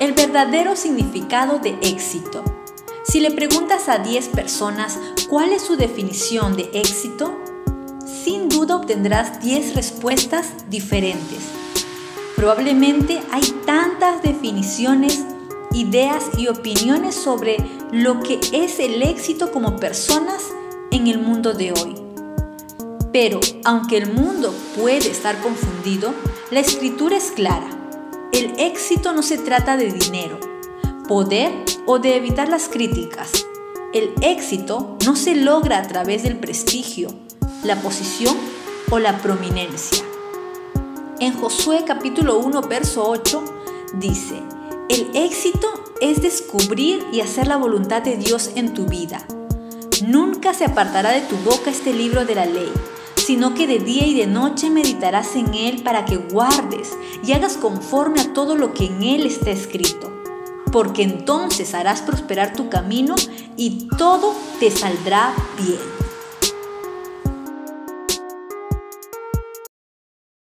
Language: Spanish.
El verdadero significado de éxito. Si le preguntas a 10 personas cuál es su definición de éxito, sin duda obtendrás 10 respuestas diferentes. Probablemente hay tantas definiciones, ideas y opiniones sobre lo que es el éxito como personas en el mundo de hoy. Pero aunque el mundo puede estar confundido, la escritura es clara. El éxito no se trata de dinero, poder o de evitar las críticas. El éxito no se logra a través del prestigio, la posición o la prominencia. En Josué capítulo 1, verso 8 dice, el éxito es descubrir y hacer la voluntad de Dios en tu vida. Nunca se apartará de tu boca este libro de la ley, sino que de día y de noche meditarás en él para que guardes y hagas conforme a todo lo que en él está escrito. Porque entonces harás prosperar tu camino y todo te saldrá bien.